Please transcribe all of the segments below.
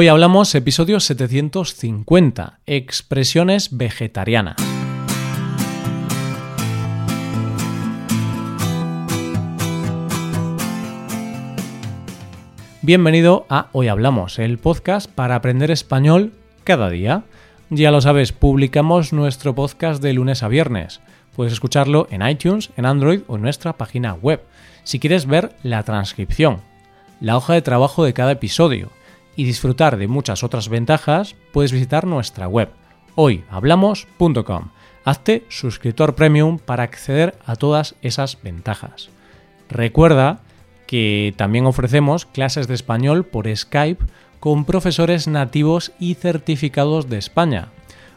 Hoy hablamos episodio 750, expresiones vegetarianas. Bienvenido a Hoy Hablamos, el podcast para aprender español cada día. Ya lo sabes, publicamos nuestro podcast de lunes a viernes. Puedes escucharlo en iTunes, en Android o en nuestra página web. Si quieres ver la transcripción, la hoja de trabajo de cada episodio, y disfrutar de muchas otras ventajas, puedes visitar nuestra web hoyhablamos.com. Hazte suscriptor premium para acceder a todas esas ventajas. Recuerda que también ofrecemos clases de español por Skype con profesores nativos y certificados de España.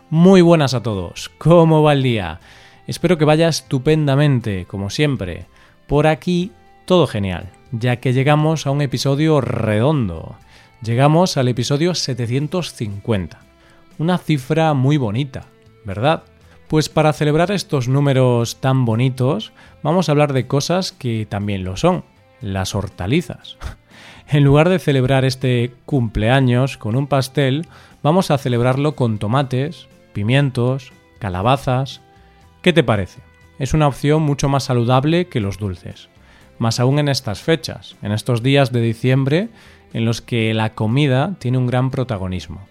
Muy buenas a todos, ¿cómo va el día? Espero que vaya estupendamente, como siempre. Por aquí todo genial, ya que llegamos a un episodio redondo. Llegamos al episodio 750. Una cifra muy bonita, ¿verdad? Pues para celebrar estos números tan bonitos, vamos a hablar de cosas que también lo son, las hortalizas. En lugar de celebrar este cumpleaños con un pastel, vamos a celebrarlo con tomates, pimientos, calabazas. ¿Qué te parece? Es una opción mucho más saludable que los dulces. Más aún en estas fechas, en estos días de diciembre en los que la comida tiene un gran protagonismo.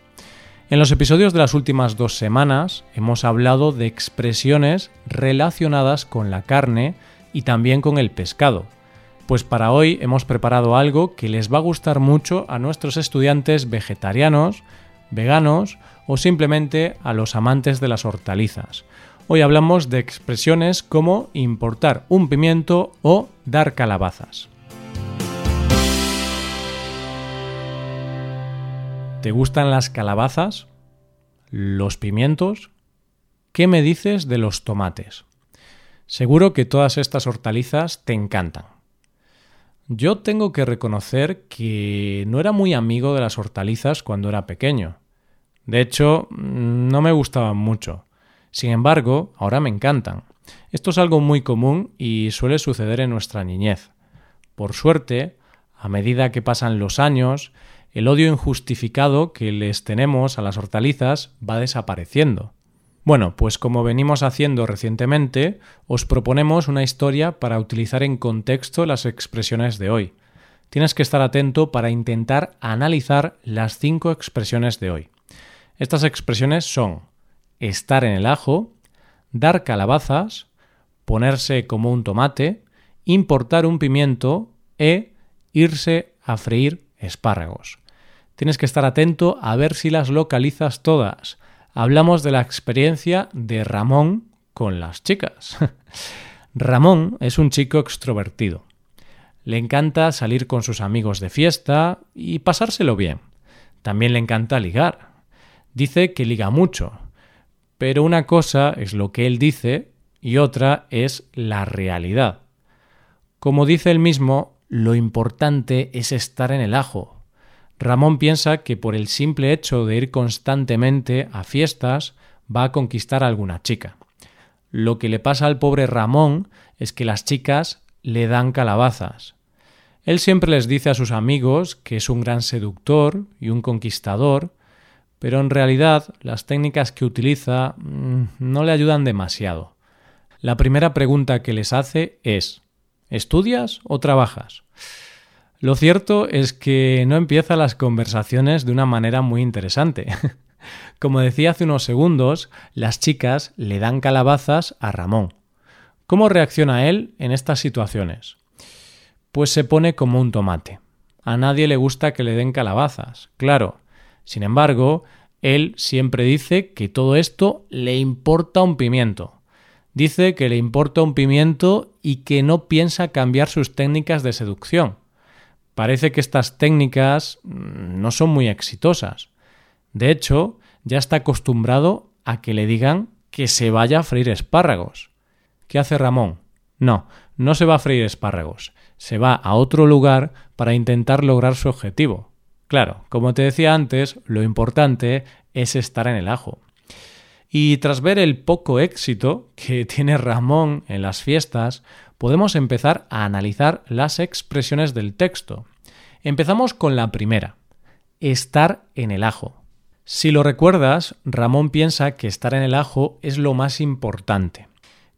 En los episodios de las últimas dos semanas hemos hablado de expresiones relacionadas con la carne y también con el pescado, pues para hoy hemos preparado algo que les va a gustar mucho a nuestros estudiantes vegetarianos, veganos o simplemente a los amantes de las hortalizas. Hoy hablamos de expresiones como importar un pimiento o dar calabazas. ¿Te gustan las calabazas? ¿Los pimientos? ¿Qué me dices de los tomates? Seguro que todas estas hortalizas te encantan. Yo tengo que reconocer que no era muy amigo de las hortalizas cuando era pequeño. De hecho, no me gustaban mucho. Sin embargo, ahora me encantan. Esto es algo muy común y suele suceder en nuestra niñez. Por suerte, a medida que pasan los años, el odio injustificado que les tenemos a las hortalizas va desapareciendo. Bueno, pues como venimos haciendo recientemente, os proponemos una historia para utilizar en contexto las expresiones de hoy. Tienes que estar atento para intentar analizar las cinco expresiones de hoy. Estas expresiones son estar en el ajo, dar calabazas, ponerse como un tomate, importar un pimiento e irse a freír espárragos. Tienes que estar atento a ver si las localizas todas. Hablamos de la experiencia de Ramón con las chicas. Ramón es un chico extrovertido. Le encanta salir con sus amigos de fiesta y pasárselo bien. También le encanta ligar. Dice que liga mucho. Pero una cosa es lo que él dice y otra es la realidad. Como dice él mismo, lo importante es estar en el ajo. Ramón piensa que por el simple hecho de ir constantemente a fiestas va a conquistar a alguna chica. Lo que le pasa al pobre Ramón es que las chicas le dan calabazas. Él siempre les dice a sus amigos que es un gran seductor y un conquistador, pero en realidad las técnicas que utiliza mm, no le ayudan demasiado. La primera pregunta que les hace es ¿Estudias o trabajas? Lo cierto es que no empieza las conversaciones de una manera muy interesante. Como decía hace unos segundos, las chicas le dan calabazas a Ramón. ¿Cómo reacciona él en estas situaciones? Pues se pone como un tomate. A nadie le gusta que le den calabazas, claro. Sin embargo, él siempre dice que todo esto le importa un pimiento. Dice que le importa un pimiento y que no piensa cambiar sus técnicas de seducción. Parece que estas técnicas mm, no son muy exitosas. De hecho, ya está acostumbrado a que le digan que se vaya a freír espárragos. ¿Qué hace Ramón? No, no se va a freír espárragos. Se va a otro lugar para intentar lograr su objetivo. Claro, como te decía antes, lo importante es estar en el ajo. Y tras ver el poco éxito que tiene Ramón en las fiestas, podemos empezar a analizar las expresiones del texto. Empezamos con la primera, estar en el ajo. Si lo recuerdas, Ramón piensa que estar en el ajo es lo más importante,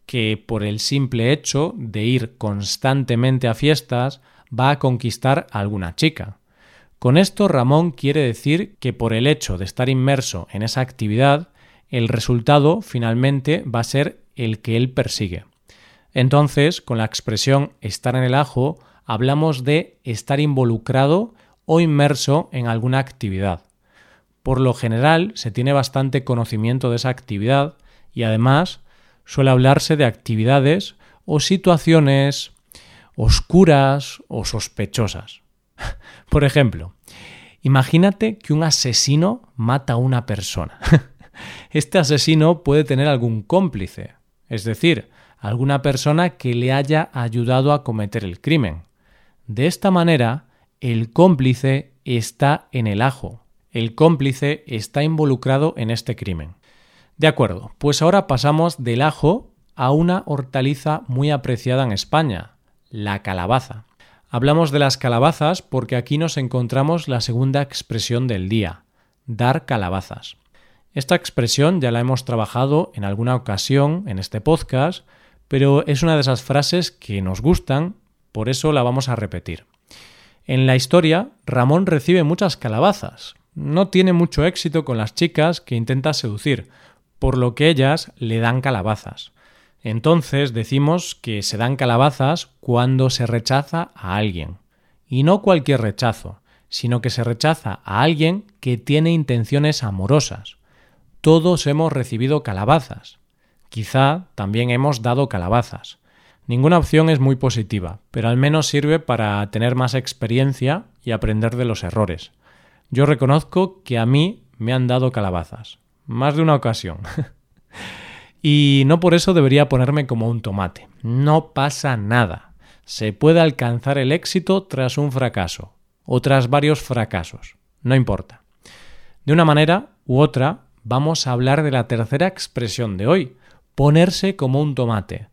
que por el simple hecho de ir constantemente a fiestas va a conquistar a alguna chica. Con esto Ramón quiere decir que por el hecho de estar inmerso en esa actividad, el resultado finalmente va a ser el que él persigue. Entonces, con la expresión estar en el ajo, hablamos de estar involucrado o inmerso en alguna actividad. Por lo general se tiene bastante conocimiento de esa actividad y además suele hablarse de actividades o situaciones oscuras o sospechosas. Por ejemplo, imagínate que un asesino mata a una persona. Este asesino puede tener algún cómplice, es decir, alguna persona que le haya ayudado a cometer el crimen. De esta manera, el cómplice está en el ajo. El cómplice está involucrado en este crimen. De acuerdo, pues ahora pasamos del ajo a una hortaliza muy apreciada en España, la calabaza. Hablamos de las calabazas porque aquí nos encontramos la segunda expresión del día, dar calabazas. Esta expresión ya la hemos trabajado en alguna ocasión en este podcast, pero es una de esas frases que nos gustan, por eso la vamos a repetir. En la historia, Ramón recibe muchas calabazas. No tiene mucho éxito con las chicas que intenta seducir, por lo que ellas le dan calabazas. Entonces decimos que se dan calabazas cuando se rechaza a alguien. Y no cualquier rechazo, sino que se rechaza a alguien que tiene intenciones amorosas. Todos hemos recibido calabazas. Quizá también hemos dado calabazas. Ninguna opción es muy positiva, pero al menos sirve para tener más experiencia y aprender de los errores. Yo reconozco que a mí me han dado calabazas. Más de una ocasión. Y no por eso debería ponerme como un tomate. No pasa nada. Se puede alcanzar el éxito tras un fracaso o tras varios fracasos. No importa. De una manera u otra, vamos a hablar de la tercera expresión de hoy, ponerse como un tomate.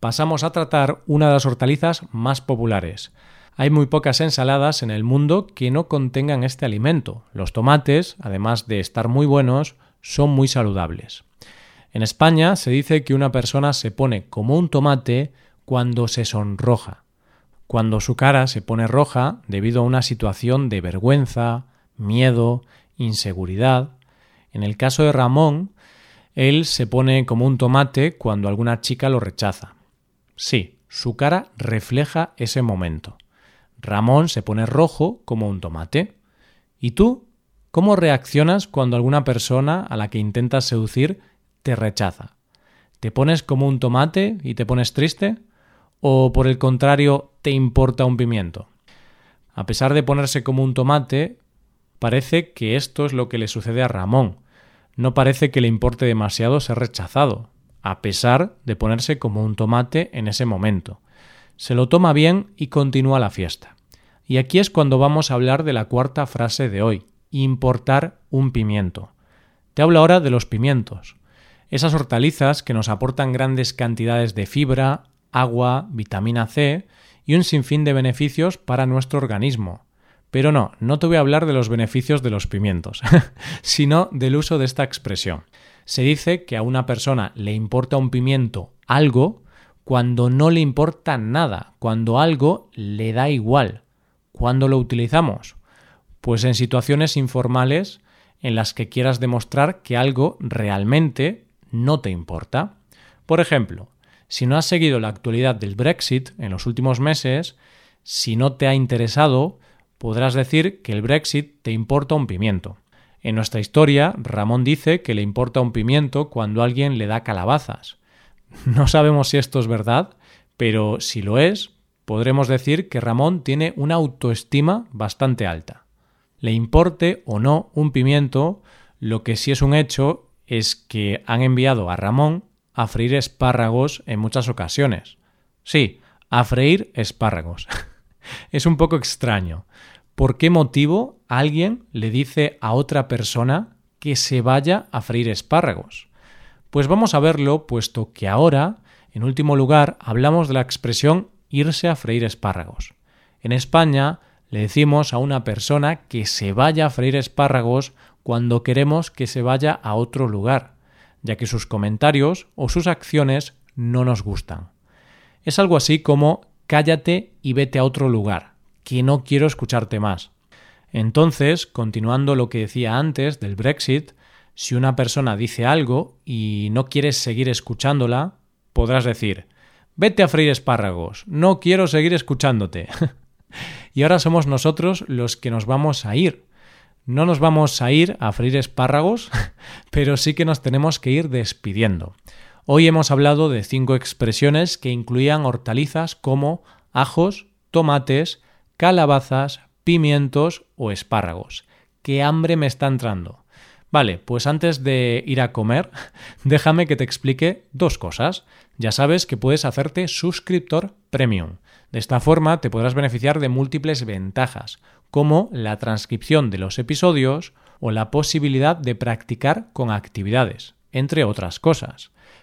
Pasamos a tratar una de las hortalizas más populares. Hay muy pocas ensaladas en el mundo que no contengan este alimento. Los tomates, además de estar muy buenos, son muy saludables. En España se dice que una persona se pone como un tomate cuando se sonroja, cuando su cara se pone roja debido a una situación de vergüenza, miedo, inseguridad. En el caso de Ramón, él se pone como un tomate cuando alguna chica lo rechaza. Sí, su cara refleja ese momento. Ramón se pone rojo como un tomate. ¿Y tú? ¿Cómo reaccionas cuando alguna persona a la que intentas seducir te rechaza? ¿Te pones como un tomate y te pones triste? ¿O por el contrario te importa un pimiento? A pesar de ponerse como un tomate, parece que esto es lo que le sucede a Ramón. No parece que le importe demasiado ser rechazado, a pesar de ponerse como un tomate en ese momento. Se lo toma bien y continúa la fiesta. Y aquí es cuando vamos a hablar de la cuarta frase de hoy, importar un pimiento. Te hablo ahora de los pimientos esas hortalizas que nos aportan grandes cantidades de fibra, agua, vitamina C y un sinfín de beneficios para nuestro organismo. Pero no, no te voy a hablar de los beneficios de los pimientos, sino del uso de esta expresión. Se dice que a una persona le importa un pimiento algo cuando no le importa nada, cuando algo le da igual. ¿Cuándo lo utilizamos? Pues en situaciones informales en las que quieras demostrar que algo realmente no te importa. Por ejemplo, si no has seguido la actualidad del Brexit en los últimos meses, si no te ha interesado, podrás decir que el Brexit te importa un pimiento. En nuestra historia, Ramón dice que le importa un pimiento cuando alguien le da calabazas. No sabemos si esto es verdad, pero si lo es, podremos decir que Ramón tiene una autoestima bastante alta. Le importe o no un pimiento, lo que sí es un hecho es que han enviado a Ramón a freír espárragos en muchas ocasiones. Sí, a freír espárragos. es un poco extraño. ¿Por qué motivo alguien le dice a otra persona que se vaya a freír espárragos? Pues vamos a verlo, puesto que ahora, en último lugar, hablamos de la expresión irse a freír espárragos. En España le decimos a una persona que se vaya a freír espárragos cuando queremos que se vaya a otro lugar, ya que sus comentarios o sus acciones no nos gustan. Es algo así como cállate y vete a otro lugar, que no quiero escucharte más. Entonces, continuando lo que decía antes del Brexit, si una persona dice algo y no quieres seguir escuchándola, podrás decir Vete a freír espárragos, no quiero seguir escuchándote. y ahora somos nosotros los que nos vamos a ir. No nos vamos a ir a freír espárragos, pero sí que nos tenemos que ir despidiendo. Hoy hemos hablado de cinco expresiones que incluían hortalizas como ajos, tomates, calabazas, pimientos o espárragos. ¡Qué hambre me está entrando! Vale, pues antes de ir a comer, déjame que te explique dos cosas. Ya sabes que puedes hacerte suscriptor premium. De esta forma te podrás beneficiar de múltiples ventajas, como la transcripción de los episodios o la posibilidad de practicar con actividades, entre otras cosas.